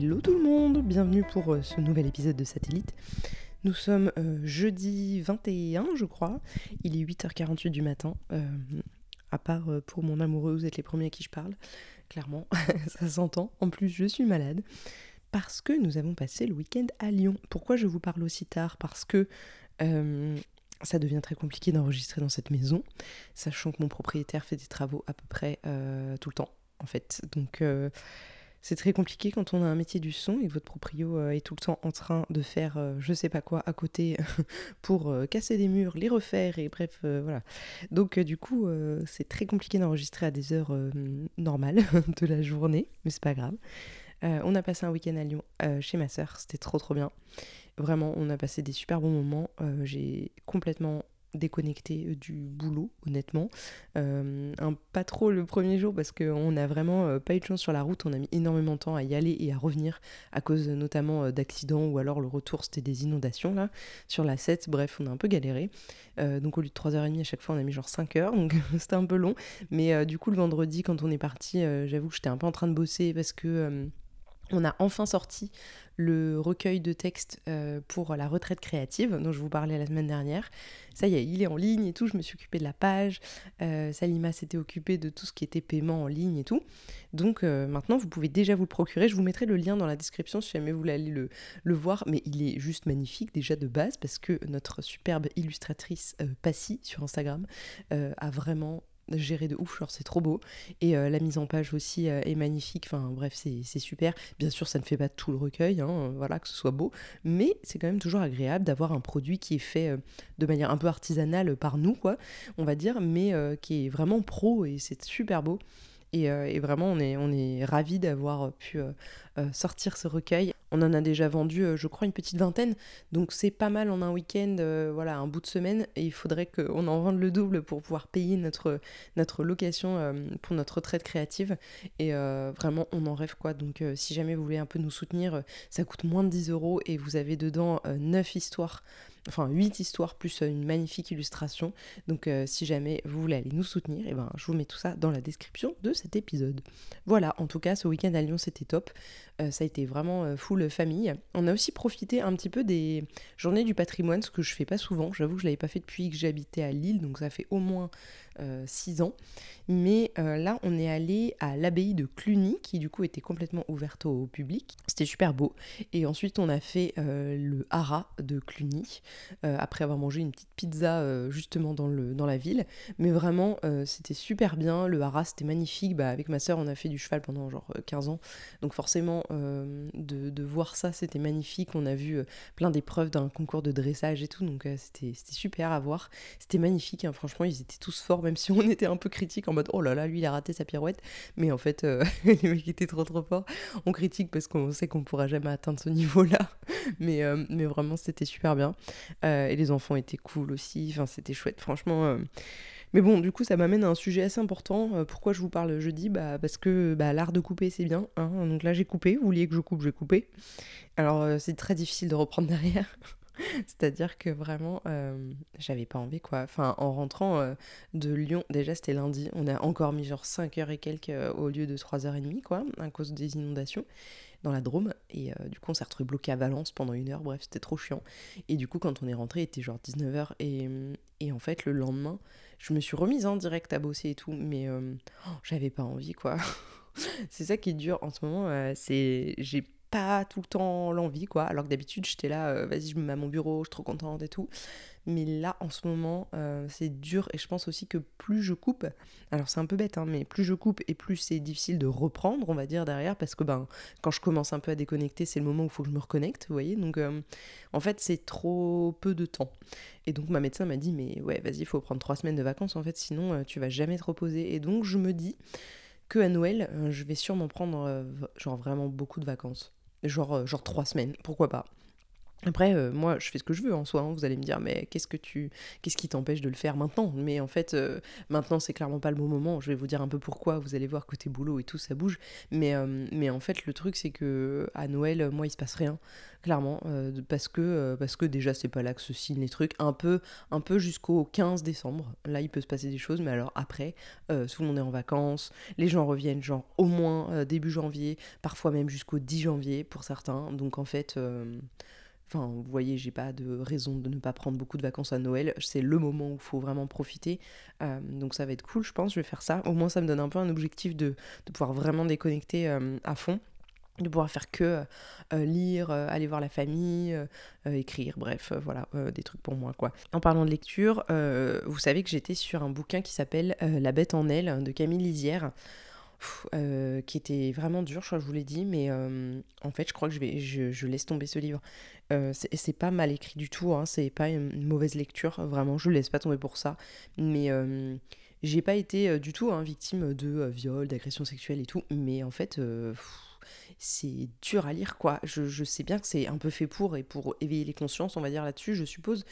Hello tout le monde, bienvenue pour euh, ce nouvel épisode de Satellite. Nous sommes euh, jeudi 21 je crois, il est 8h48 du matin, euh, à part pour mon amoureux, vous êtes les premiers à qui je parle, clairement, ça s'entend. En plus je suis malade, parce que nous avons passé le week-end à Lyon. Pourquoi je vous parle aussi tard? Parce que ça devient très compliqué d'enregistrer dans cette maison, sachant que mon propriétaire fait des travaux à peu près tout le temps en fait. Donc c'est très compliqué quand on a un métier du son et que votre proprio euh, est tout le temps en train de faire euh, je sais pas quoi à côté pour euh, casser des murs, les refaire et bref, voilà. Donc du coup, c'est très compliqué d'enregistrer à des heures normales de la journée, mais c'est pas grave. on a passé un week-end à Lyon chez ma sœur, c'était trop trop bien. Vraiment, on a passé des super bons moments. J'ai complètement déconnecté euh, du boulot, honnêtement. Euh, pas trop le premier jour parce qu'on n'a vraiment euh, pas eu de chance sur la route. On a mis énormément de temps à y aller et à revenir à cause notamment d'accidents ou alors le retour c'était des inondations là sur la 7. Bref, on a un peu galéré. donc au lieu de 3h30 à chaque fois, on a mis genre 5 heures. Donc c'était un peu long. Mais du coup, le vendredi, quand on est parti, j'avoue que j'étais un peu en train de bosser parce que on a enfin sorti le recueil de textes euh, pour la retraite créative dont je vous parlais la semaine dernière. Ça y est, il est en ligne et tout, je me suis occupée de la page, euh, Salima s'était occupée de tout ce qui était paiement en ligne et tout. Donc euh, maintenant, vous pouvez déjà vous le procurer. Je vous mettrai le lien dans la description si jamais vous voulez aller le, le voir, mais il est juste magnifique déjà de base parce que notre superbe illustratrice Passy sur Instagram a vraiment géré de ouf, genre c'est trop beau. Et euh, la mise en page aussi euh, est magnifique, enfin bref, c'est super. Bien sûr, ça ne fait pas tout le recueil, hein, voilà, que ce soit beau, mais c'est quand même toujours agréable d'avoir un produit qui est fait euh, de manière un peu artisanale par nous, quoi, on va dire, mais qui est vraiment pro et c'est super beau. Et, et, vraiment, on est, on ravis d'avoir pu sortir ce recueil. On en a déjà vendu, euh, je crois, une petite vingtaine. Donc c'est pas mal en un week-end, euh, voilà, un bout de semaine. Et il faudrait qu'on en vende le double pour pouvoir payer notre, notre location euh, pour notre retraite créative. Et vraiment, on en rêve quoi. Donc si jamais vous voulez un peu nous soutenir, ça coûte moins de 10 euros et vous avez dedans 9 histoires enfin 8 histoires plus une magnifique illustration. Donc si jamais vous voulez aller nous soutenir, eh ben, je vous mets tout ça dans la description de cet épisode. Voilà, en tout cas, ce week-end à Lyon, c'était top. ça a été vraiment full famille. On a aussi profité un petit peu des journées du patrimoine, ce que je fais pas souvent. J'avoue que je l'avais pas fait depuis que j'habitais à Lille, donc ça fait au moins 6 euh, ans. Mais euh, là, on est allé à l'abbaye de Cluny, qui du coup était complètement ouverte au public. C'était super beau. Et ensuite, on a fait euh, le haras de Cluny, après avoir mangé une petite pizza justement dans, le, dans la ville. Mais vraiment, c'était super bien. Le haras, c'était magnifique. Bah, avec ma soeur, on a fait du cheval pendant genre 15 ans. Donc forcément, de, voir ça, c'était magnifique. On a vu plein d'épreuves d'un concours de dressage et tout. Donc c'était super à voir. C'était magnifique. Hein. Franchement, ils étaient tous forts même si on était un peu critique en mode oh là là, lui il a raté sa pirouette. Mais en fait, euh, les mecs étaient trop trop forts. On critique parce qu'on sait qu'on pourra jamais atteindre ce niveau-là. Mais, euh, mais vraiment, c'était super bien. Euh, et les enfants étaient cool aussi. Enfin, c'était chouette, franchement. Mais bon, du coup, ça m'amène à un sujet assez important. pourquoi je vous parle jeudi? Bah, Parce que bah, l'art de couper, c'est bien. Hein. Donc là, j'ai coupé. Vous vouliez que je coupe, j'ai coupé. Alors, c'est très difficile de reprendre derrière. C'est-à-dire que vraiment, euh, j'avais pas envie quoi. Enfin, en rentrant euh, de Lyon, déjà c'était lundi, on a encore mis genre 5 heures et quelques euh, au lieu de 3h30 quoi, à cause des inondations dans la Drôme. Et du coup, on s'est retrouvé bloqué à Valence pendant une heure, bref, c'était trop chiant. Et du coup, quand on est rentré, il était genre 19h. Et, et en fait, le lendemain, je me suis remise en direct à bosser et tout, mais oh, j'avais pas envie quoi. c'est ça qui est dur en ce moment, c'est j'ai pas tout le temps l'envie, quoi. Alors que d'habitude, j'étais là, euh, vas-y, je me mets à mon bureau, je suis trop contente et tout. Mais là, en ce moment, euh, c'est dur et je pense aussi que plus je coupe, alors c'est un peu bête, hein, mais plus je coupe et plus c'est difficile de reprendre, on va dire, derrière, parce que ben, quand je commence un peu à déconnecter, c'est le moment où il faut que je me reconnecte, vous voyez. Donc, euh, en fait, c'est trop peu de temps. Et donc, ma médecin m'a dit, mais ouais, vas-y, il faut prendre trois semaines de vacances, en fait, sinon, tu vas jamais te reposer. Et donc, je me dis que à Noël, je vais sûrement prendre, genre, vraiment beaucoup de vacances genre, euh, genre trois semaines, pourquoi pas. Après, euh, moi, je fais ce que je veux en soi. hein. Vous allez me dire, mais qu'est-ce que tu, qu'est-ce qui t'empêche de le faire maintenant? Mais en fait, euh, maintenant, c'est clairement pas le bon moment. Je vais vous dire un peu pourquoi. Vous allez voir côté boulot et tout, ça bouge. Mais, euh, mais en fait, le truc, c'est que à Noël, moi, il se passe rien, clairement, euh, parce que, parce que déjà, c'est pas là que se signent les trucs. Un peu, un peu jusqu'au 15 décembre. Là, il peut se passer des choses, mais alors après, tout le monde est en vacances. Les gens reviennent, genre au moins début janvier, parfois même jusqu'au 10 janvier pour certains. Donc en fait. Enfin, vous voyez, j'ai pas de raison de ne pas prendre beaucoup de vacances à Noël. C'est le moment où il faut vraiment profiter. Euh, donc ça va être cool, je pense. Je vais faire ça. Au moins, ça me donne un peu un objectif de, pouvoir vraiment déconnecter euh, à fond. De pouvoir faire que euh, lire, aller voir la famille, écrire, bref, voilà, des trucs pour moi, quoi. En parlant de lecture, vous savez que j'étais sur un bouquin qui s'appelle La bête en elle de Camille Lisière. Euh, qui était vraiment dur, je crois que je vous l'ai dit, mais euh, en fait, je crois que je, vais, je, laisse tomber ce livre. Euh, c'est pas mal écrit du tout, hein, c'est pas une mauvaise lecture, vraiment, je laisse pas tomber pour ça. Mais j'ai pas été du tout hein, victime de viol, d'agression sexuelle et tout, mais en fait, c'est dur à lire, quoi. Je, sais bien que c'est un peu fait pour et pour éveiller les consciences, on va dire là-dessus, je suppose,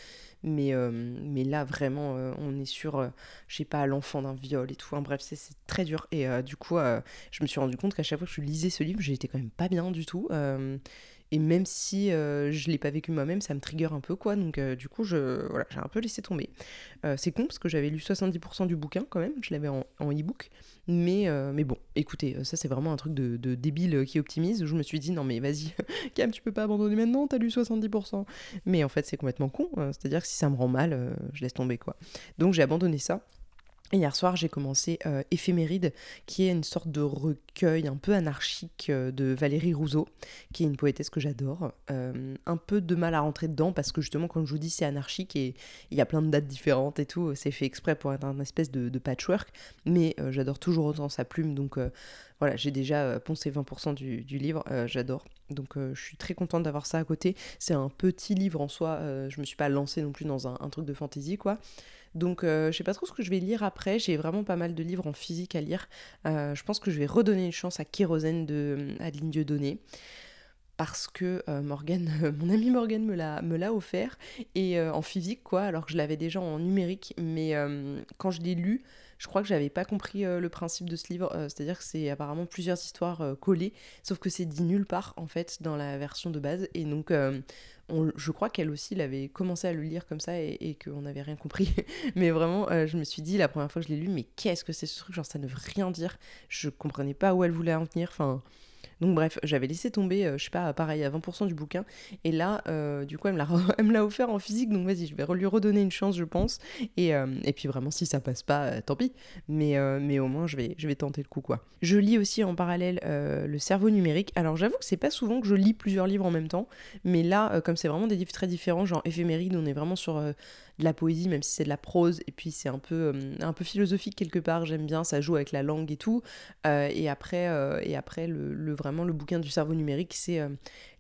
mais, euh, là, vraiment, euh, on est sur, euh, je sais pas, l'enfant d'un viol et tout, hein, bref, c'est très dur. Et du coup, je me suis rendu compte qu'à chaque fois que je lisais ce livre, j'étais quand même pas bien du tout. Et même si euh, je l'ai pas vécu moi-même, ça me trigger un peu, quoi. Donc, euh, du coup, je, voilà, j'ai un peu laissé tomber. Euh, c'est con parce que j'avais lu 70% du bouquin quand même, je l'avais en, e-book. Mais, mais bon, écoutez, ça c'est vraiment un truc de, de débile qui optimise. Je me suis dit, non mais vas-y, Cam, tu peux pas abandonner maintenant, t'as lu 70%. Mais en fait, c'est complètement con. euh, C'est-à-dire que si ça me rend mal, je laisse tomber, quoi. Donc, j'ai abandonné ça. Hier soir, j'ai commencé euh, Éphéméride, qui est une sorte de recueil un peu anarchique euh, de Valérie Rousseau, qui est une poétesse que j'adore. Euh, un peu de mal à rentrer dedans parce que justement, comme je vous dis, c'est anarchique et il y a plein de dates différentes et tout. C'est fait exprès pour être un espèce de, patchwork, mais euh, j'adore toujours autant sa plume. Donc voilà, j'ai déjà euh, poncé 20% du, du livre, euh, j'adore. Donc euh, je suis très contente d'avoir ça à côté. C'est un petit livre en soi, je me suis pas lancée non plus dans un, un truc de fantasy, quoi. Donc, euh, je sais pas trop ce que je vais lire après. J'ai vraiment pas mal de livres en physique à lire. Je pense que je vais redonner une chance à Kérosène de Adeline Dieudonné. Parce que euh, Morgane, mon ami Morgane me l'a, me l'a offert. Et euh, en physique, quoi, alors que je l'avais déjà en numérique. Mais euh, quand je l'ai lu, je crois que j'avais pas compris le principe de ce livre. C'est-à-dire que c'est apparemment plusieurs histoires collées. Sauf que c'est dit nulle part, en fait, dans la version de base. Et donc. on- je crois qu'elle aussi l'avait commencé à le lire comme ça et, et qu'on n'avait rien compris. mais vraiment, je me suis dit la première fois que je l'ai lu, mais qu'est-ce que c'est ce truc? Genre, ça ne veut rien dire. Je comprenais pas où elle voulait en venir. Enfin. Donc bref, j'avais laissé tomber, euh, je sais pas, pareil, à 20% du bouquin. Et là, euh, du coup, elle me l'a offert en physique. Donc vas-y, je vais lui redonner une chance, je pense. Et, euh, puis vraiment, si ça passe pas, tant pis. Mais, au moins, je vais, je vais tenter le coup, quoi. Je lis aussi en parallèle Le cerveau numérique. Alors j'avoue que c'est pas souvent que je lis plusieurs livres en même temps. Mais là, comme c'est vraiment des livres très différents, genre éphéméride, on est vraiment sur de la poésie, même si c'est de la prose. Et puis c'est un peu, euh, un peu philosophique quelque part. J'aime bien, ça joue avec la langue et tout. Euh, et après, euh, et après le, vraiment le bouquin du cerveau numérique, c'est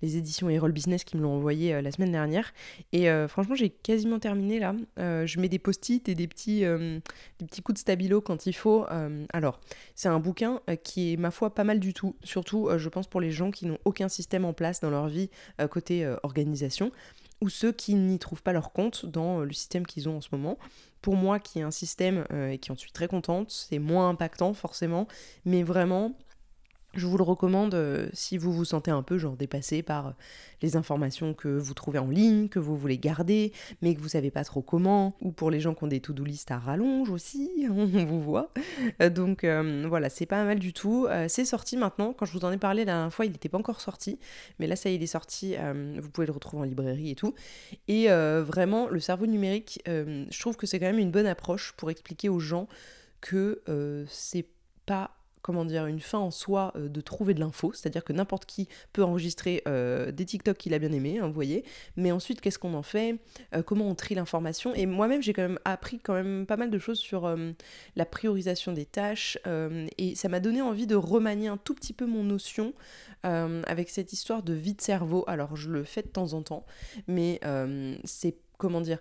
les éditions Erol Business qui me l'ont envoyé la semaine dernière. Et franchement, j'ai quasiment terminé là. Je mets des post-it et des petits, des petits coups de stabilo quand il faut. Alors, c'est un bouquin qui est, ma foi, pas mal du tout. Surtout, je pense, pour les gens qui n'ont aucun système en place dans leur vie côté organisation ou ceux qui n'y trouvent pas leur compte dans euh, le système qu'ils ont en ce moment. Pour moi, qui ai un système euh, et qui en suis très contente, c'est moins impactant forcément, mais vraiment, je vous le recommande euh, si vous vous sentez un peu genre dépassé par euh, les informations que vous trouvez en ligne, que vous voulez garder, mais que vous savez pas trop comment, ou pour les gens qui ont des to-do list à rallonge aussi, on vous voit. Euh, donc voilà, c'est pas mal du tout. C'est sorti maintenant. Quand je vous en ai parlé la dernière fois, il n'était pas encore sorti, mais là ça y est, il est sorti. vous pouvez le retrouver en librairie et tout. Et vraiment, le cerveau numérique, je trouve que c'est quand même une bonne approche pour expliquer aux gens que c'est pas comment dire, une fin en soi euh, de trouver de l'info, c'est-à-dire que n'importe qui peut enregistrer euh, des TikTok qu'il a bien aimé, hein, vous voyez, mais ensuite qu'est-ce qu'on en fait, Euh, comment on trie l'information, et moi-même j'ai quand même appris quand même pas mal de choses sur la priorisation des tâches, et ça m'a donné envie de remanier un tout petit peu mon notion avec cette histoire de vie de cerveau, alors je le fais de temps en temps, mais c'est, comment dire,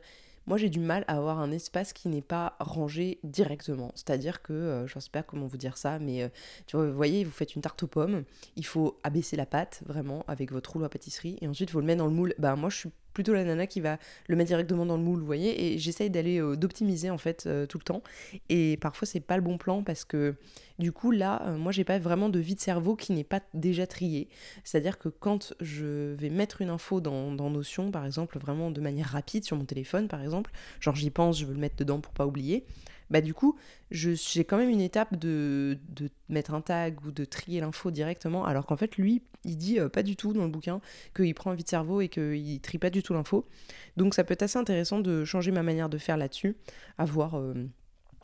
moi j'ai du mal à avoir un espace qui n'est pas rangé directement. C'est-à-dire que, euh, je sais pas comment vous dire ça, mais euh, vous voyez, vous faites une tarte aux pommes, il faut abaisser la pâte vraiment avec votre rouleau à pâtisserie et ensuite faut le mettre dans le moule. Bah moi je suis plutôt la nana qui va le mettre directement dans le moule, vous voyez. Et j'essaye d'aller d'optimiser en fait tout le temps. Et parfois c'est pas le bon plan parce que du coup là, moi j'ai pas vraiment de vie de cerveau qui n'est pas déjà trié. C'est-à-dire que quand je vais mettre une info dans, dans Notion, par exemple, vraiment de manière rapide sur mon téléphone, par exemple, genre j'y pense, je veux le mettre dedans pour pas oublier bah du coup, j'ai quand même une étape de, de, mettre un tag ou de trier l'info directement, alors qu'en fait, lui, il dit euh, pas du tout dans le bouquin qu'il prend un vide cerveau et qu'il trie pas du tout l'info. Donc ça peut être assez intéressant de changer ma manière de faire là-dessus, à voir... Euh,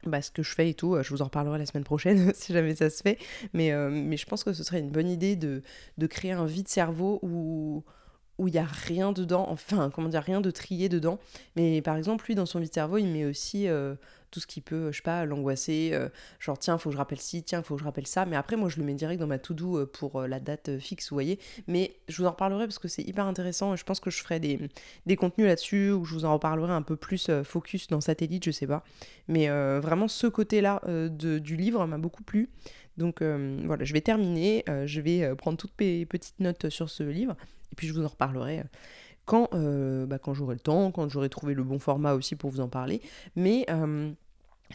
bah, ce que je fais et tout, je vous en reparlerai la semaine prochaine si jamais ça se fait. Mais, euh, mais je pense que ce serait une bonne idée de, de créer un vide cerveau où, où il n'y a rien dedans, enfin, comment dire, rien de trié dedans. Mais par exemple, lui, dans son vide cerveau, il met aussi tout ce qui peut, je sais pas, l'angoisser, euh, genre tiens, faut que je rappelle ci, tiens, faut que je rappelle ça. Mais après, moi, je le mets direct dans ma to-do euh, pour euh, la date fixe, vous voyez. Mais je vous en reparlerai parce que c'est hyper intéressant. Je pense que je ferai des, des contenus là-dessus où je vous en reparlerai un peu plus focus dans satellite, je sais pas. Mais vraiment, ce côté-là du livre m'a beaucoup plu. Donc voilà, je vais terminer. je vais prendre toutes mes petites notes sur ce livre et puis je vous en reparlerai quand, bah, quand j'aurai le temps, quand j'aurai trouvé le bon format aussi pour vous en parler. Mais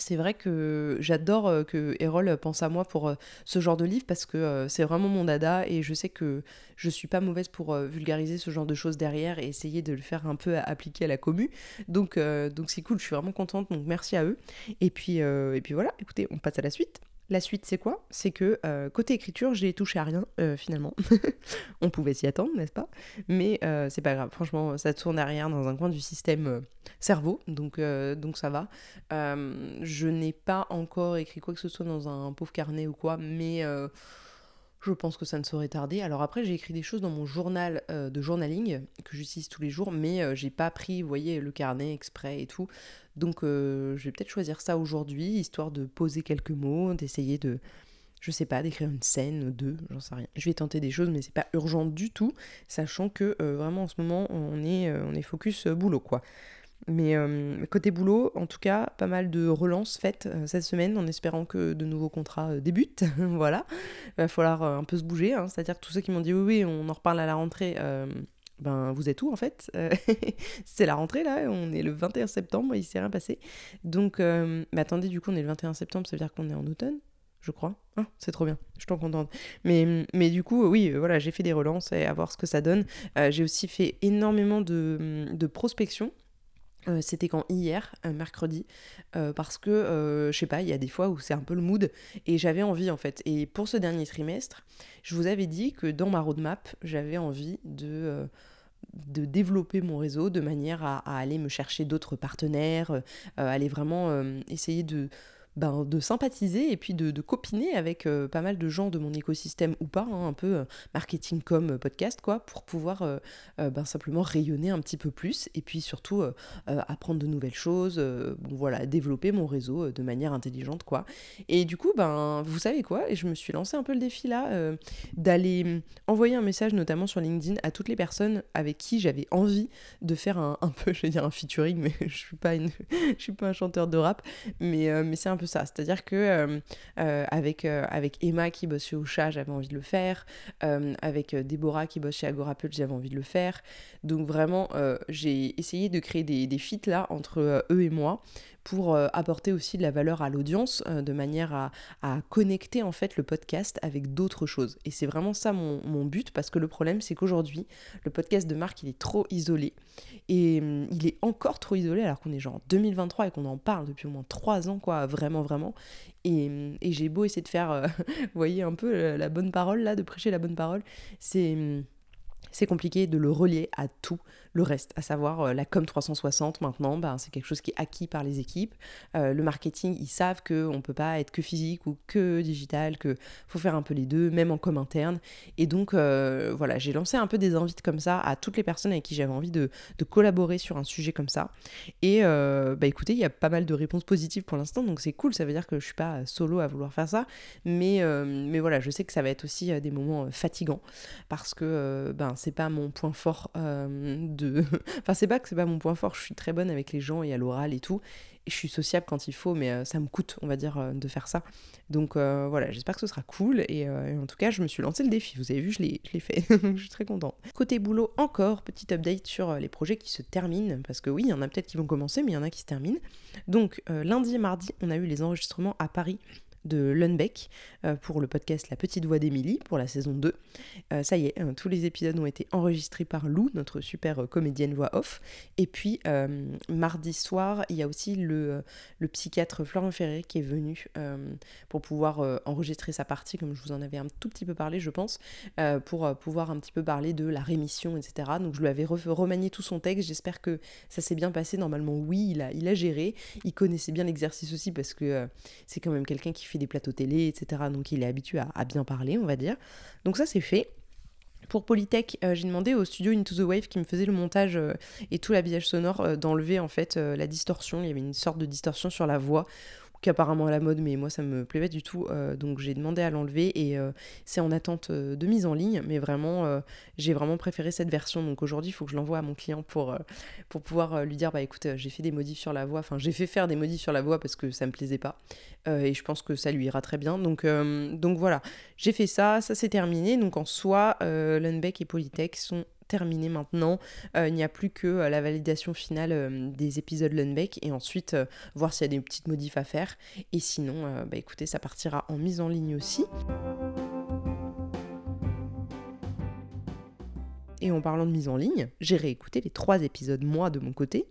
c'est vrai que j'adore euh, que Erol pense à moi pour euh, ce genre de livre parce que euh, c'est vraiment mon dada et je sais que je suis pas mauvaise pour vulgariser ce genre de choses derrière et essayer de le faire un peu appliquer à la commu. Donc donc c'est cool, je suis vraiment contente. Donc merci à eux. Et puis et puis voilà, écoutez, on passe à la suite. La suite, c'est quoi? C'est que euh, côté écriture, j'ai touché à rien euh, finalement. On pouvait s'y attendre, n'est-ce pas? Mais euh, c'est pas grave. Franchement, ça tourne à rien dans un coin du système cerveau, donc, donc ça va. je n'ai pas encore écrit quoi que ce soit dans un pauvre carnet ou quoi, mais je pense que ça ne saurait tarder. Alors après, j'ai écrit des choses dans mon journal de journaling que j'utilise tous les jours, mais j'ai pas pris, vous voyez, le carnet exprès et tout. Donc euh, je vais peut-être choisir ça aujourd'hui, histoire de poser quelques mots, d'essayer de, je sais pas, d'écrire une scène, deux, j'en sais rien. Je vais tenter des choses, mais c'est pas urgent du tout, sachant que euh, vraiment en ce moment on est, euh, on est focus boulot quoi. Mais côté boulot, en tout cas, pas mal de relances faites cette semaine en espérant que de nouveaux contrats débutent. voilà. Il va falloir un peu se bouger. Hein. C'est-à-dire que tous ceux qui m'ont dit oui, oui, on en reparle à la rentrée, ben vous êtes où en fait? Euh, C'est la rentrée là, on est le 21 septembre, il s'est rien passé. Donc, euh, attendez, du coup on est le 21 septembre, ça veut dire qu'on est en automne je crois. Ah, c'est trop bien, je trop contente. Mais, mais du coup, oui, euh, voilà, j'ai fait des relances et à voir ce que ça donne. j'ai aussi fait énormément de, de prospection. Euh, c'était quand hier, mercredi, euh, parce que euh, je sais pas, il y a des fois où c'est un peu le mood et j'avais envie en fait. Et pour ce dernier trimestre, je vous avais dit que dans ma roadmap, j'avais envie de de développer mon réseau de manière à aller me chercher d'autres partenaires, aller vraiment essayer de, ben, de sympathiser et puis de, copiner avec euh, pas mal de gens de mon écosystème ou pas, hein, un peu euh, marketing comme euh, podcast, quoi, pour pouvoir ben, simplement rayonner un petit peu plus et puis surtout apprendre de nouvelles choses, bon voilà, développer mon réseau de manière intelligente, quoi. Et du coup, ben, vous savez quoi, et je me suis lancé un peu le défi là, d'aller hum, envoyer un message notamment sur LinkedIn à toutes les personnes avec qui j'avais envie de faire un, un, peu, je vais dire un featuring, mais je suis pas une, je suis pas un chanteur de rap, mais, mais c'est un peu C'est-à-dire que euh, euh, avec, euh, avec Emma qui bosse chez Ocha, j'avais envie de le faire. avec Déborah qui bosse chez Agorapult, j'avais envie de le faire. Donc vraiment, j'ai essayé de créer des, des feats là entre eux et moi pour euh, apporter aussi de la valeur à l'audience, euh, de manière à, connecter en fait le podcast avec d'autres choses. Et c'est vraiment ça mon, but, parce que le problème c'est qu'aujourd'hui, le podcast de Marc, il est trop isolé. Et hum, il est encore trop isolé alors qu'on est genre en 2023 et qu'on en parle depuis au moins trois ans, quoi, vraiment, vraiment. Et, hum, j'ai beau essayer de faire, euh, vous voyez, un peu la bonne parole là, de prêcher la bonne parole, c'est hum, c'est compliqué de le relier à tout le reste, à savoir euh, la com 360 maintenant, ben, c'est quelque chose qui est acquis par les équipes. Euh, le marketing, ils savent qu'on ne peut pas être que physique ou que digital, qu'il faut faire un peu les deux, même en com interne. Et donc euh, voilà, j'ai lancé un peu des invites comme ça à toutes les personnes avec qui j'avais envie de, collaborer sur un sujet comme ça. Et bah écoutez, il y a pas mal de réponses positives pour l'instant, donc c'est cool, ça veut dire que je suis pas solo à vouloir faire ça. Mais, mais voilà, je sais que ça va être aussi des moments fatigants parce que c'est pas mon point fort de. enfin, c'est pas que c'est pas mon point fort, je suis très bonne avec les gens et à l'oral et tout. Et je suis sociable quand il faut, mais ça me coûte, on va dire, de faire ça. Donc voilà, j'espère que ce sera cool. Et, en tout cas, je me suis lancé le défi. Vous avez vu, je l'ai fait. je suis très contente. Côté boulot, encore, petit update sur les projets qui se terminent. Parce que oui, il y en a peut-être qui vont commencer, mais il y en a qui se terminent. Donc lundi et mardi, on a eu les enregistrements à Paris de Lundbeck euh, pour le podcast La Petite Voix d'Émilie pour la saison 2. Euh, ça y est, hein, tous les épisodes ont été enregistrés par Lou, notre super euh, comédienne voix off. Et puis mardi soir, il y a aussi le, psychiatre Florent Ferré qui est venu pour pouvoir enregistrer sa partie, comme je vous en avais un tout petit peu parlé, je pense, pour pouvoir un petit peu parler de la rémission, etc. Donc je lui avais remanié tout son texte. J'espère que ça s'est bien passé. Normalement, oui, il a, il a géré. Il connaissait bien l'exercice aussi parce que c'est quand même quelqu'un qui des plateaux télé, etc. Donc il est habitué à, bien parler, on va dire. Donc ça c'est fait. Pour Polytech, euh, j'ai demandé au studio Into the Wave qui me faisait le montage euh, et tout l'habillage sonore euh, d'enlever en fait la distorsion. Il y avait une sorte de distorsion sur la voix apparemment à la mode, mais moi ça me plaît pas du tout. Euh, donc j'ai demandé à l'enlever et euh, c'est en attente euh, de mise en ligne. Mais vraiment, j'ai vraiment préféré cette version. Donc aujourd'hui, il faut que je l'envoie à mon client pour, pouvoir lui dire bah écoute, j'ai fait des modifs sur la voix. Enfin, j'ai fait faire des modifs sur la voix parce que ça me plaisait pas. et je pense que ça lui ira très bien. Donc, donc voilà, j'ai fait ça, ça s'est terminé. Donc en soi, Lundbeck et Polytech sont terminé maintenant. Euh, il n'y a plus que euh, la validation finale euh, des épisodes Lundbeck et ensuite voir s'il y a des petites modifs à faire. Et sinon, bah écoutez, ça partira en mise en ligne aussi. Et en parlant de mise en ligne, j'ai réécouté les trois épisodes moi de mon côté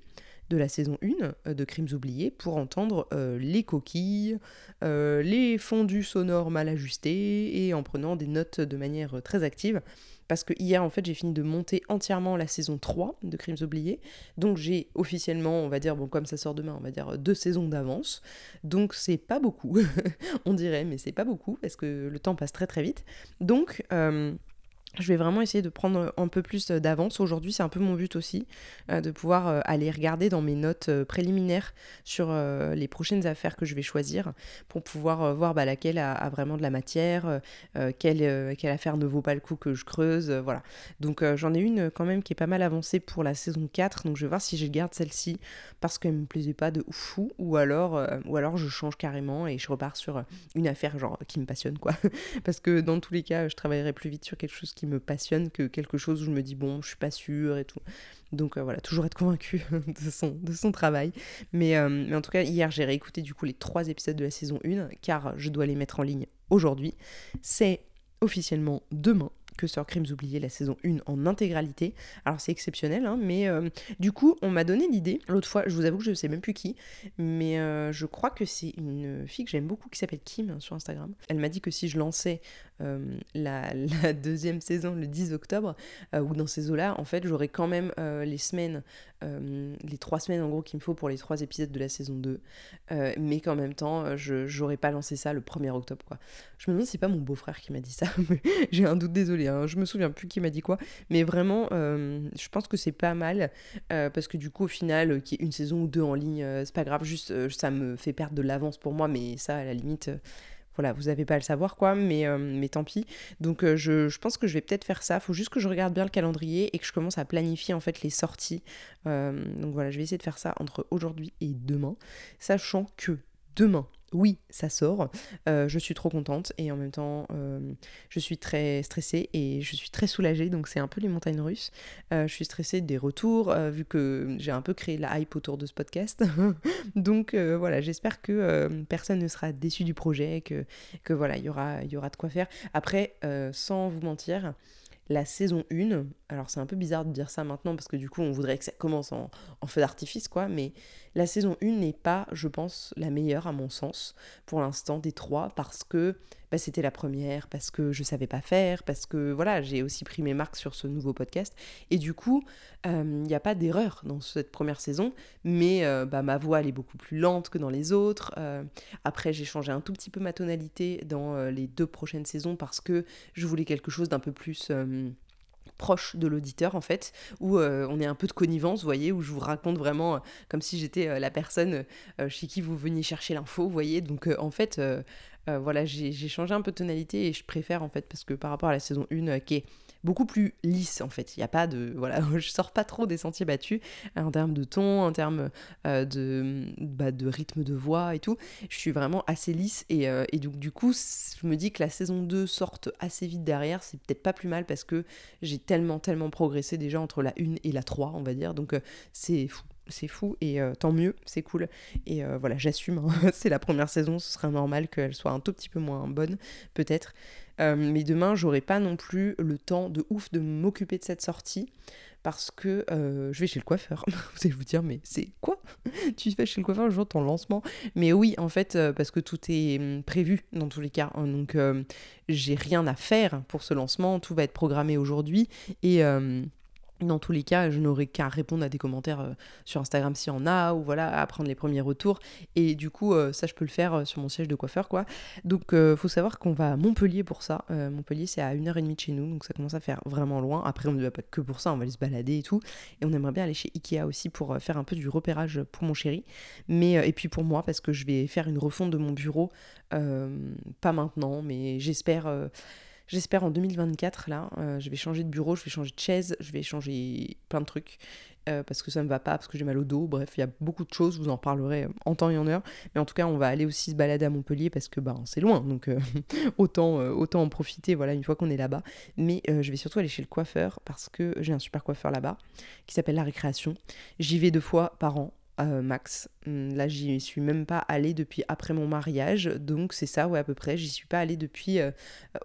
de la saison 1 de Crimes oubliés pour entendre les coquilles, les fondus sonores mal ajustés et en prenant des notes de manière très active parce que hier en fait j'ai fini de monter entièrement la saison 3 de Crimes oubliés. Donc j'ai officiellement, on va dire, bon comme ça sort demain, on va dire deux saisons d'avance. Donc c'est pas beaucoup, on dirait, mais c'est pas beaucoup parce que le temps passe très très vite. Donc euh, je vais vraiment essayer de prendre un peu plus d'avance. Aujourd'hui, c'est un peu mon but aussi, euh, de pouvoir euh, aller regarder dans mes notes euh, préliminaires sur les prochaines affaires que je vais choisir pour pouvoir voir bah, laquelle a, vraiment de la matière, quelle, quelle, affaire ne vaut pas le coup que je creuse. voilà. Donc j'en ai une quand même qui est pas mal avancée pour la saison 4, donc je vais voir si je garde celle-ci parce qu'elle me plaisait pas de fou, ou alors, ou alors je change carrément et je repars sur une affaire genre qui me passionne quoi. parce que dans tous les cas, je travaillerai plus vite sur quelque chose qui me passionne que quelque chose où je me dis bon, je suis pas sûre et tout. Donc euh, voilà, toujours être convaincu de son, de son travail. Mais, euh, mais en tout cas, hier, j'ai réécouté du coup les trois épisodes de la saison 1 car je dois les mettre en ligne aujourd'hui. C'est officiellement demain que sur Crimes oubliés, la saison 1 en intégralité. Alors c'est exceptionnel, hein, mais euh, du coup, on m'a donné l'idée, l'autre fois, je vous avoue que je ne sais même plus qui, mais je crois que c'est une fille que j'aime beaucoup qui s'appelle Kim hein, sur Instagram. Elle m'a dit que si je lançais euh, la, deuxième saison le 10 octobre, ou dans ces eaux-là, en fait, j'aurais quand même les semaines, les trois semaines en gros qu'il me faut pour les trois épisodes de la saison 2, mais qu'en même temps, je n'aurais pas lancé ça le 1er octobre. Quoi. Je me demande si c'est pas mon beau-frère qui m'a dit ça, j'ai un doute, désolé Hein. je me souviens plus qui m'a dit quoi, mais vraiment, euh, je pense que c'est pas mal euh, parce que du coup, au final, euh, qu'il y ait une saison ou deux en ligne, c'est pas grave, juste ça me fait perdre de l'avance pour moi, mais ça, à la limite voilà, vous avez pas à le savoir quoi, mais, mais tant pis. Donc je, je, pense que je vais peut-être faire ça. Faut juste que je regarde bien le calendrier et que je commence à planifier en fait les sorties. donc voilà, je vais essayer de faire ça entre aujourd'hui et demain, sachant que demain, oui, ça sort. Euh, je suis trop contente et en même temps, euh, je suis très stressée et je suis très soulagée. Donc, c'est un peu les montagnes russes. Euh, je suis stressée des retours, vu que j'ai un peu créé la hype autour de ce podcast. donc, voilà, j'espère que personne ne sera déçu du projet, que, voilà, il y aura, y aura de quoi faire. Après, sans vous mentir, la saison 1, alors c'est un peu bizarre de dire ça maintenant parce que du coup on voudrait que ça commence en, feu d'artifice quoi, mais la saison 1 n'est pas, je pense, la meilleure à mon sens pour l'instant des trois parce que bah, c'était la première, parce que je savais pas faire, parce que voilà, j'ai aussi pris mes marques sur ce nouveau podcast. Et du coup, il n'y a pas d'erreur dans cette première saison, mais euh, bah, ma voix elle est beaucoup plus lente que dans les autres. Euh, après, j'ai changé un tout petit peu ma tonalité dans euh, les deux prochaines saisons parce que je voulais quelque chose d'un peu plus proche de l'auditeur en fait, où euh, on est un peu de connivence, vous voyez, où je vous raconte vraiment euh, comme si j'étais euh, la personne chez qui vous veniez chercher l'info, vous voyez. Donc en fait, voilà, j'ai changé un peu de tonalité et je préfère en fait, parce que par rapport à la saison 1 qui est beaucoup plus lisse en fait. Il n'y a pas de. Voilà, je sors pas trop des sentiers battus en termes de ton, en termes de, bah, de rythme de voix et tout. Je suis vraiment assez lisse et, et donc du coup, je me dis que la saison 2 sorte assez vite derrière. C'est peut-être pas plus mal parce que j'ai tellement, tellement progressé déjà entre la 1 et la 3, on va dire. Donc c'est fou c'est fou et euh, tant mieux, c'est cool. Et euh, voilà, j'assume, hein. c'est la première saison, ce serait normal qu'elle soit un tout petit peu moins bonne, peut-être. Euh, mais demain, j'aurai pas non plus le temps de ouf de m'occuper de cette sortie parce que je vais chez le coiffeur. vous allez vous dire, mais c'est quoi? Tu fais chez le coiffeur le jour de ton lancement Mais oui, en fait, parce que tout est hum, prévu dans tous les cas. Hein. donc, j'ai rien à faire pour ce lancement. Tout va être programmé aujourd'hui. Et dans tous les cas, je n'aurai qu'à répondre à des commentaires euh, sur Instagram s'il y en a, ou voilà, à prendre les premiers retours. Et du coup, euh, ça, je peux le faire euh, sur mon siège de coiffeur, quoi. Donc, faut savoir qu'on va à Montpellier pour ça. Montpellier, c'est à une heure et demie de chez nous, donc ça commence à faire vraiment loin. Après, on ne va pas que pour ça, on va aller se balader et tout. Et on aimerait bien aller chez Ikea aussi pour faire un peu du repérage pour mon chéri. Mais, et puis pour moi, parce que je vais faire une refonte de mon bureau, pas maintenant, mais j'espère J'espère en 2024, là, euh, je vais changer de bureau, je vais changer de chaise, je vais changer plein de trucs. Euh, parce que ça me va pas, parce que j'ai mal au dos, bref, il y a beaucoup de choses, vous en parlerez en temps et en heure. Mais en tout cas, on va aller aussi se balader à Montpellier parce que ben, c'est loin, donc euh, autant, autant en profiter voilà, une fois qu'on est là-bas. Mais je vais surtout aller chez le coiffeur parce que j'ai un super coiffeur là-bas qui s'appelle La Récréation. J'y vais deux fois par an. Euh, max. Hum, là, j'y suis même pas allée depuis après mon mariage, donc c'est ça, ouais, à peu près. J'y suis pas allée depuis euh,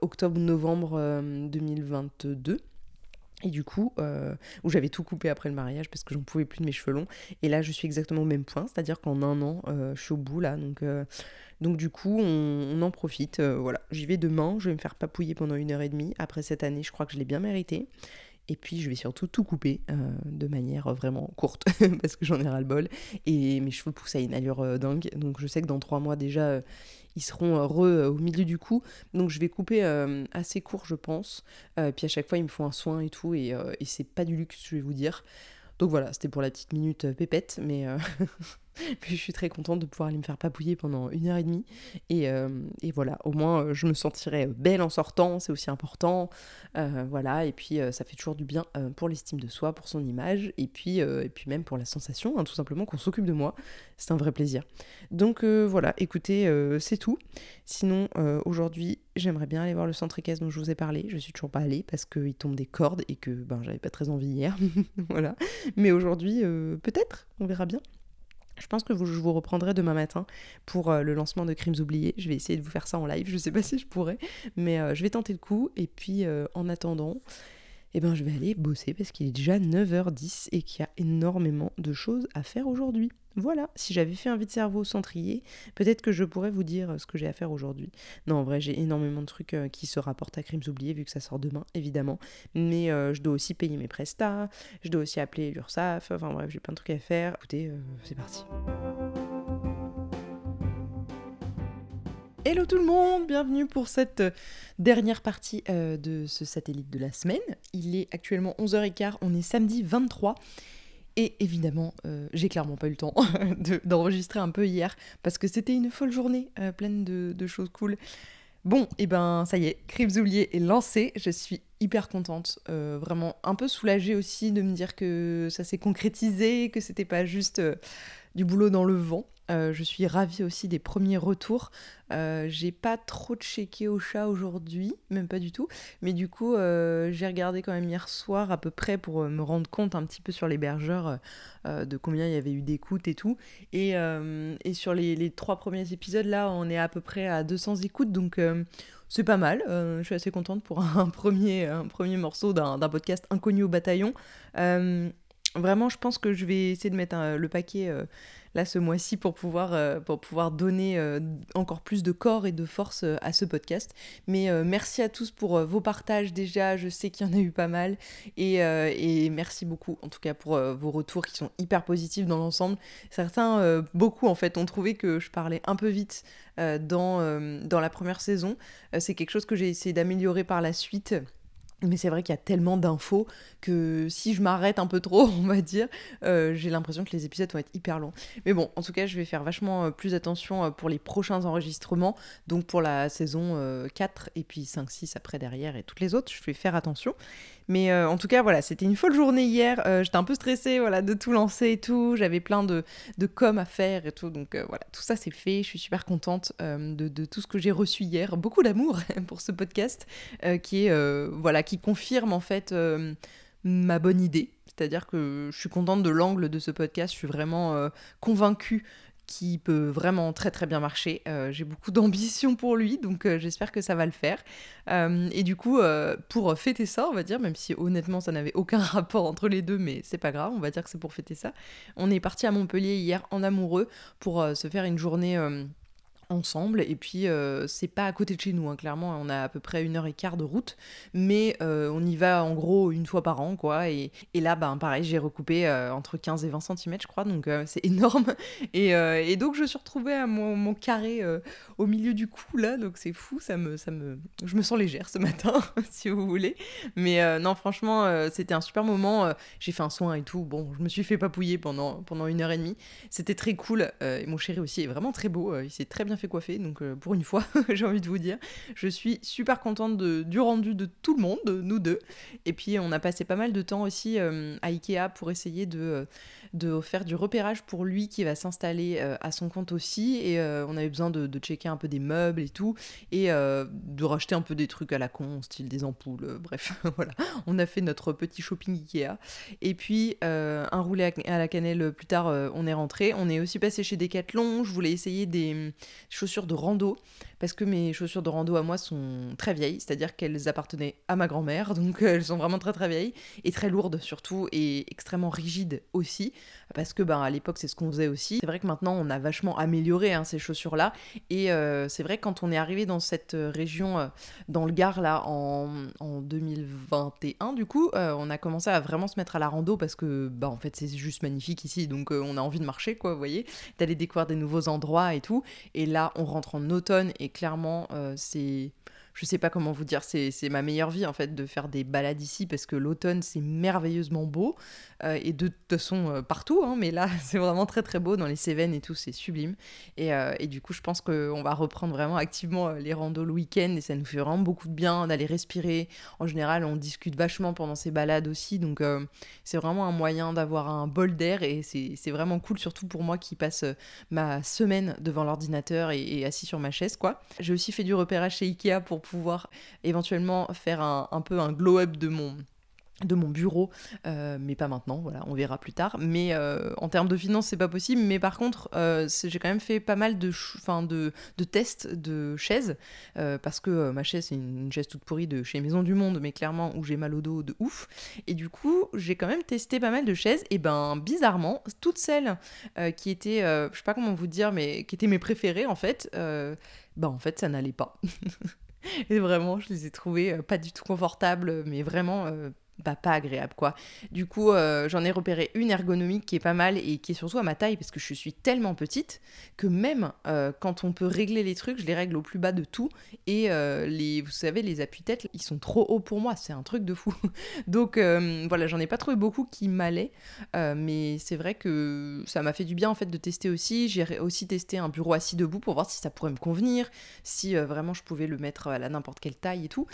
octobre-novembre 2022. Euh, et du coup, où j'avais tout coupé après le mariage parce que j'en pouvais plus de mes cheveux longs. Et là, je suis exactement au même point, c'est-à-dire qu'en un an, je suis au bout là. Donc, du coup, on, on en profite. voilà, j'y vais demain. Je vais me faire papouiller pendant une heure et demie. Après cette année, je crois que je l'ai bien mérité. Et puis je vais surtout tout couper euh, de manière vraiment courte parce que j'en ai ras le bol. Et mes cheveux poussent à une allure euh, dingue. Donc je sais que dans trois mois déjà, euh, ils seront heureux au milieu du cou. Donc je vais couper assez court, je pense. puis à chaque fois, ils me font un soin et tout. Et, et c'est pas du luxe, je vais vous dire. Donc voilà, c'était pour la petite minute pépette. Mais Je suis très contente de pouvoir aller me faire papouiller pendant une heure et demie. Et, euh, voilà, au moins euh, je me sentirai belle en sortant, c'est aussi important. Euh, voilà, et puis ça fait toujours du bien pour l'estime de soi, pour son image, et puis, et puis même pour la sensation, hein, tout simplement qu'on s'occupe de moi. C'est un vrai plaisir. Donc voilà, écoutez, c'est tout. Sinon, aujourd'hui, j'aimerais bien aller voir le centre équestre dont je vous ai parlé. Je suis toujours pas allée parce qu'il tombe des cordes et que ben, j'avais pas très envie hier. voilà. Mais aujourd'hui, peut-être, on verra bien. Je pense que je vous reprendrai demain matin pour euh, le lancement de Crimes oubliés. Je vais essayer de vous faire ça en live. Je ne sais pas si je pourrais, mais euh, je vais tenter le coup. Et puis, euh, en attendant, eh ben, je vais aller bosser parce qu'il est déjà 9h10 et qu'il y a énormément de choses à faire aujourd'hui. Voilà, si j'avais fait un vide cerveau centrier, peut-être que je pourrais vous dire ce que j'ai à faire aujourd'hui. Non, en vrai, j'ai énormément de trucs euh, qui se rapportent à Crimes oubliés, vu que ça sort demain, évidemment. Mais euh, je dois aussi payer mes prestats, je dois aussi appeler l'URSSAF, enfin bref, j'ai plein de trucs à faire. Écoutez, euh, c'est parti. Hello tout le monde, bienvenue pour cette dernière partie de ce satellite de la semaine. Il est actuellement 11h15, on est samedi 23 et évidemment, euh, j'ai clairement pas eu le temps d'enregistrer un peu hier parce que c'était une folle journée euh, pleine de, choses cool. Bon, et eh ben ça y est, Crips oubliés est lancé. Je suis hyper contente, euh, vraiment un peu soulagée aussi de me dire que ça s'est concrétisé, que c'était pas juste du boulot dans le vent. Euh, je suis ravie aussi des premiers retours. Euh, j'ai pas trop checké au chat aujourd'hui, même pas du tout. Mais du coup, euh, j'ai regardé quand même hier soir à peu près pour me rendre compte un petit peu sur l'hébergeur de combien il y avait eu d'écoutes et tout. Et, sur les, trois premiers épisodes, là, on est à peu près à 200 écoutes. Donc c'est pas mal. je suis assez contente pour un premier, un premier morceau d'un podcast inconnu au bataillon. Vraiment, je pense que je vais essayer de mettre le paquet là ce mois-ci pour pouvoir, euh, pour pouvoir donner euh, encore plus de corps et de force euh, à ce podcast. Mais merci à tous pour vos partages déjà, je sais qu'il y en a eu pas mal. Et, et, merci beaucoup en tout cas pour vos retours qui sont hyper positifs dans l'ensemble. Certains, beaucoup en fait, ont trouvé que je parlais un peu vite dans, dans la première saison. C'est quelque chose que j'ai essayé d'améliorer par la suite Mais c'est vrai qu'il y a tellement d'infos que si je m'arrête un peu trop, on va dire, euh, j'ai l'impression que les épisodes vont être hyper longs. Mais bon, en tout cas, je vais faire vachement euh, plus attention euh, pour les prochains enregistrements, donc pour la saison 4 et puis 5, 6 après derrière et toutes les autres, je vais faire attention. Mais en tout cas, voilà, c'était une folle journée hier. J'étais un peu stressée voilà, de tout lancer et tout. J'avais plein de, de com à faire et tout. Donc voilà, tout ça c'est fait. Je suis super contente de, tout ce que j'ai reçu hier. Beaucoup d'amour pour ce podcast qui voilà qui confirme en fait ma bonne idée. C'est-à-dire que je suis contente de l'angle de ce podcast, je suis vraiment euh, convaincue qu'il peut vraiment très très bien marcher. Euh, j'ai beaucoup d'ambition pour lui, donc euh, j'espère que ça va le faire. et du coup, pour fêter ça, on va dire, même si honnêtement ça n'avait aucun rapport entre les deux, mais c'est pas grave, on va dire que c'est pour fêter ça. On est parti à Montpellier hier en amoureux pour se faire une journée ensemble. Et puis, euh, c'est pas à côté de chez nous, hein. clairement, on a à peu près une heure et quart de route, mais euh, on y va en gros une fois par an, quoi. Et, et là, ben, pareil, j'ai recoupé euh, entre 15 et 20 cm, je crois, donc c'est énorme. Et, donc, je suis retrouvée à mon, mon carré au milieu du cou, là, donc c'est fou, ça me, ça me... Je me sens légère ce matin, si vous voulez. Mais non, franchement, c'était un super moment. j'ai fait un soin et tout. Bon, je me suis fait papouiller pendant, pendant une heure et demie. C'était très cool. et mon chéri aussi est vraiment très beau. il s'est très bien fait donc euh, pour une fois, j'ai envie de vous dire, je suis super contente du rendu de tout le monde, de nous deux. Et puis on a passé pas mal de temps aussi euh, à Ikea pour essayer de, euh, de faire du repérage pour lui qui va s'installer à son compte aussi. Et on avait besoin de, checker un peu des meubles et tout, et de racheter un peu des trucs à la con, style des ampoules, bref, voilà. On a fait notre petit shopping Ikea. Et puis un roulé à, la cannelle plus tard, on est rentré. On est aussi passé chez Decathlon, je voulais essayer des chaussures de rando parce que mes chaussures de rando à moi sont très vieilles, c'est-à-dire qu'elles appartenaient à ma grand-mère, donc elles sont vraiment très très vieilles et très lourdes surtout et extrêmement rigides aussi, parce que ben à l'époque c'est ce qu'on faisait aussi. C'est vrai que maintenant on a vachement amélioré hein, ces chaussures-là et euh, c'est vrai que quand on est arrivé dans cette région, euh, dans le Gard là en, en 2021 du coup, euh, on a commencé à vraiment se mettre à la rando parce que bah en fait c'est juste magnifique ici, donc on a envie de marcher quoi, vous voyez, d'aller découvrir des nouveaux endroits et tout. Et là on rentre en automne et clairement, euh, c'est je sais pas comment vous dire, c'est ma meilleure vie en fait de faire des balades ici parce que l'automne c'est merveilleusement beau euh, et de toute façon euh, partout, hein, mais là c'est vraiment très très beau dans les Cévennes et tout, c'est sublime. Et, euh, et, du coup, je pense qu'on va reprendre vraiment activement les randos le week-end et ça nous fait vraiment beaucoup de bien d'aller respirer. En général, on discute vachement pendant ces balades aussi, donc c'est vraiment un moyen d'avoir un bol d'air et c'est vraiment cool, surtout pour moi qui passe ma semaine devant l'ordinateur et, et, assis sur ma chaise quoi. J'ai aussi fait du repérage chez Ikea pour pouvoir éventuellement faire un, un peu un glow-up de mon de mon bureau, euh, mais pas maintenant, voilà, on verra plus tard. Mais euh, en termes de finances, c'est pas possible. Mais par contre, euh, j'ai quand même fait pas mal de, de, de tests de chaises, parce que ma chaise, c'est une, chaise toute pourrie de chez Maison du Monde, mais clairement où j'ai mal au dos de ouf. Et du coup, j'ai quand même testé pas mal de chaises, et ben bizarrement, toutes celles qui étaient, je sais pas comment vous dire, mais qui étaient mes préférées en fait, ben en fait, ça n'allait pas. et vraiment, je les ai trouvées pas du tout confortables, mais vraiment bah, pas agréable quoi. Du coup, euh, j'en ai repéré une ergonomique qui est pas mal et qui est surtout à ma taille parce que je suis tellement petite que même euh, quand on peut régler les trucs, je les règle au plus bas de tout et euh, les, vous savez, les appuis-têtes, ils sont trop hauts pour moi, c'est un truc de fou. Donc voilà, j'en ai pas trouvé beaucoup qui m'allaient, mais c'est vrai que ça m'a fait du bien en fait de tester aussi. J'ai aussi testé un bureau assis debout pour voir si ça pourrait me convenir, si vraiment je pouvais le mettre à n'importe quelle taille et tout.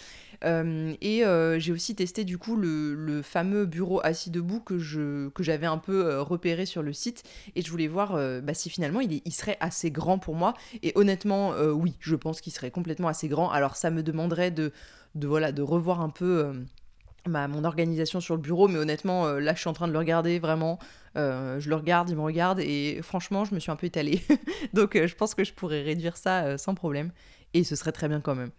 et j'ai aussi testé du coup le le, fameux bureau assis debout que je que j'avais un peu euh, repéré sur le site et je voulais voir euh, bah, si finalement il, serait assez grand pour moi. Et honnêtement euh, oui je pense qu'il serait complètement assez grand. Alors ça me demanderait de, de voilà de revoir un peu ma, mon organisation sur le bureau mais honnêtement là je suis en train de le regarder vraiment. Je le regarde il me regarde et franchement je me suis un peu étalée. Donc je pense que je pourrais réduire ça sans problème et ce serait très bien quand même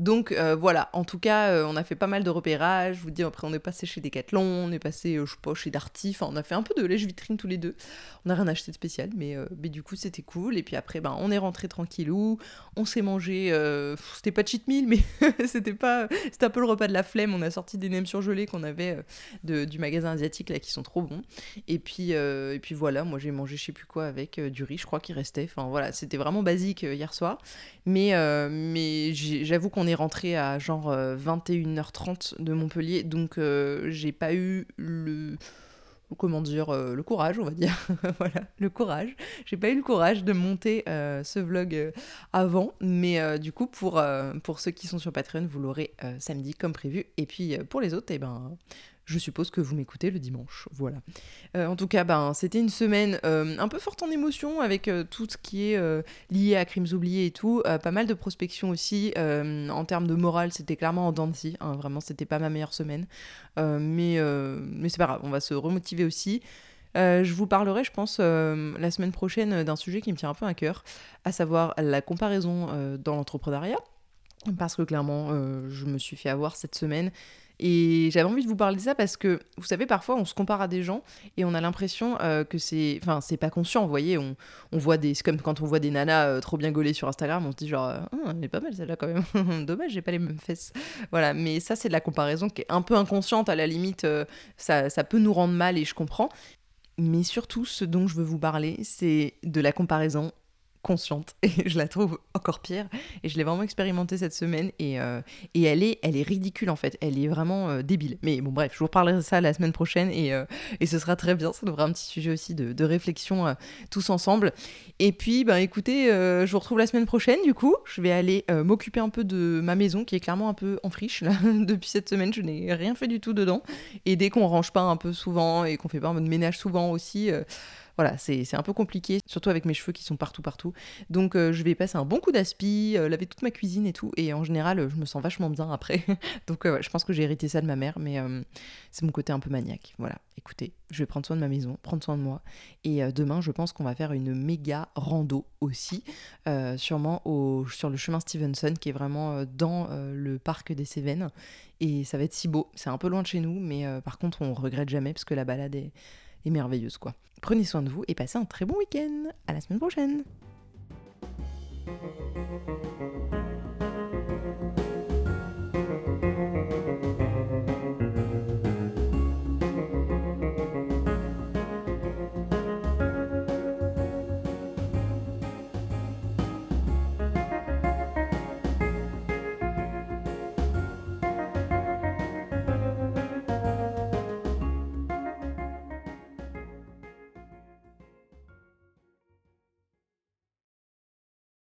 donc euh, voilà, en tout cas, euh, on a fait pas mal de repérages. Je vous dis, après, on est passé chez Decathlon, on est passé, euh, je sais pas, chez Darty. Enfin, on a fait un peu de lèche-vitrine tous les deux. On n'a rien acheté de spécial, mais, mais du coup, c'était cool. Et puis après, ben, on est rentré tranquillou. On s'est mangé, c'était pas cheat meal, mais c'était pas, c'était un peu le repas de la flemme. On a sorti des nems surgelés qu'on avait de, du magasin asiatique là, qui sont trop bons. Et puis, et puis voilà, moi j'ai mangé je sais plus quoi avec du riz, je crois qu'il restait. Enfin voilà, c'était vraiment basique hier soir. Mais, mais j'avoue qu'on est rentré à genre 21h30 de Montpellier, donc j'ai pas eu le comment dire, le courage, on va dire. voilà, le courage. J'ai pas eu le courage de monter ce vlog avant, mais du coup, pour, pour ceux qui sont sur Patreon, vous l'aurez samedi comme prévu. Et puis pour les autres, eh ben, je suppose que vous m'écoutez le dimanche. Voilà. Euh, en tout cas, ben, c'était une semaine euh, un peu forte en émotion avec euh, tout ce qui est lié à crimes oubliés et tout. pas mal de prospection aussi. en termes de morale, c'était clairement en dents hein, Vraiment, c'était pas ma meilleure semaine. mais mais c'est pas grave, on va se remotiver aussi. je vous parlerai, je pense, la semaine prochaine d'un sujet qui me tient un peu à cœur, à savoir la comparaison dans l'entrepreneuriat. Parce que clairement, je me suis fait avoir cette semaine et j'avais envie de vous parler de ça parce que, vous savez, parfois on se compare à des gens et on a l'impression euh, que c'est. Enfin, c'est pas conscient, vous voyez. On, on voit des. C'est comme quand on voit des nanas euh, trop bien gaulées sur Instagram, on se dit genre, euh, ah, elle est pas mal celle-là quand même. Dommage, j'ai pas les mêmes fesses. Voilà, mais ça, c'est de la comparaison qui est un peu inconsciente. À la limite, ça, ça peut nous rendre mal et je comprends. Mais surtout, ce dont je veux vous parler, c'est de la comparaison consciente. Et je la trouve encore pire. Et je l'ai vraiment expérimenté cette semaine. Et, euh, et elle, est, elle est ridicule en fait. Elle est vraiment euh, débile. Mais bon bref je vous reparlerai de ça la semaine prochaine. Et, euh, et ce sera très bien. Ça devra un petit sujet aussi de, réflexion tous ensemble. Et puis ben écoutez je vous retrouve la semaine prochaine du coup. Je vais aller m'occuper un peu de ma maison qui est clairement un peu en friche là. Depuis cette semaine je n'ai rien fait du tout dedans. Et dès qu'on range pas un peu souvent et qu'on fait pas un peu de ménage souvent aussi voilà, c'est un peu compliqué, surtout avec mes cheveux qui sont partout, partout. Donc euh, je vais passer un bon coup d'aspi, euh, laver toute ma cuisine et tout. Et en général, je me sens vachement bien après. Donc euh, je pense que j'ai hérité ça de ma mère, mais c'est mon côté un peu maniaque. Voilà, écoutez, je vais prendre soin de ma maison, prendre soin de moi. Et demain, je pense qu'on va faire une méga rando aussi, sûrement sur le chemin Stevenson, qui est vraiment dans le parc des Cévennes. Et ça va être si beau. C'est un peu loin de chez nous, mais par contre, on regrette jamais parce que la balade est et merveilleuse quoi. Prenez soin de vous et passez un très bon week-end. À la semaine prochaine.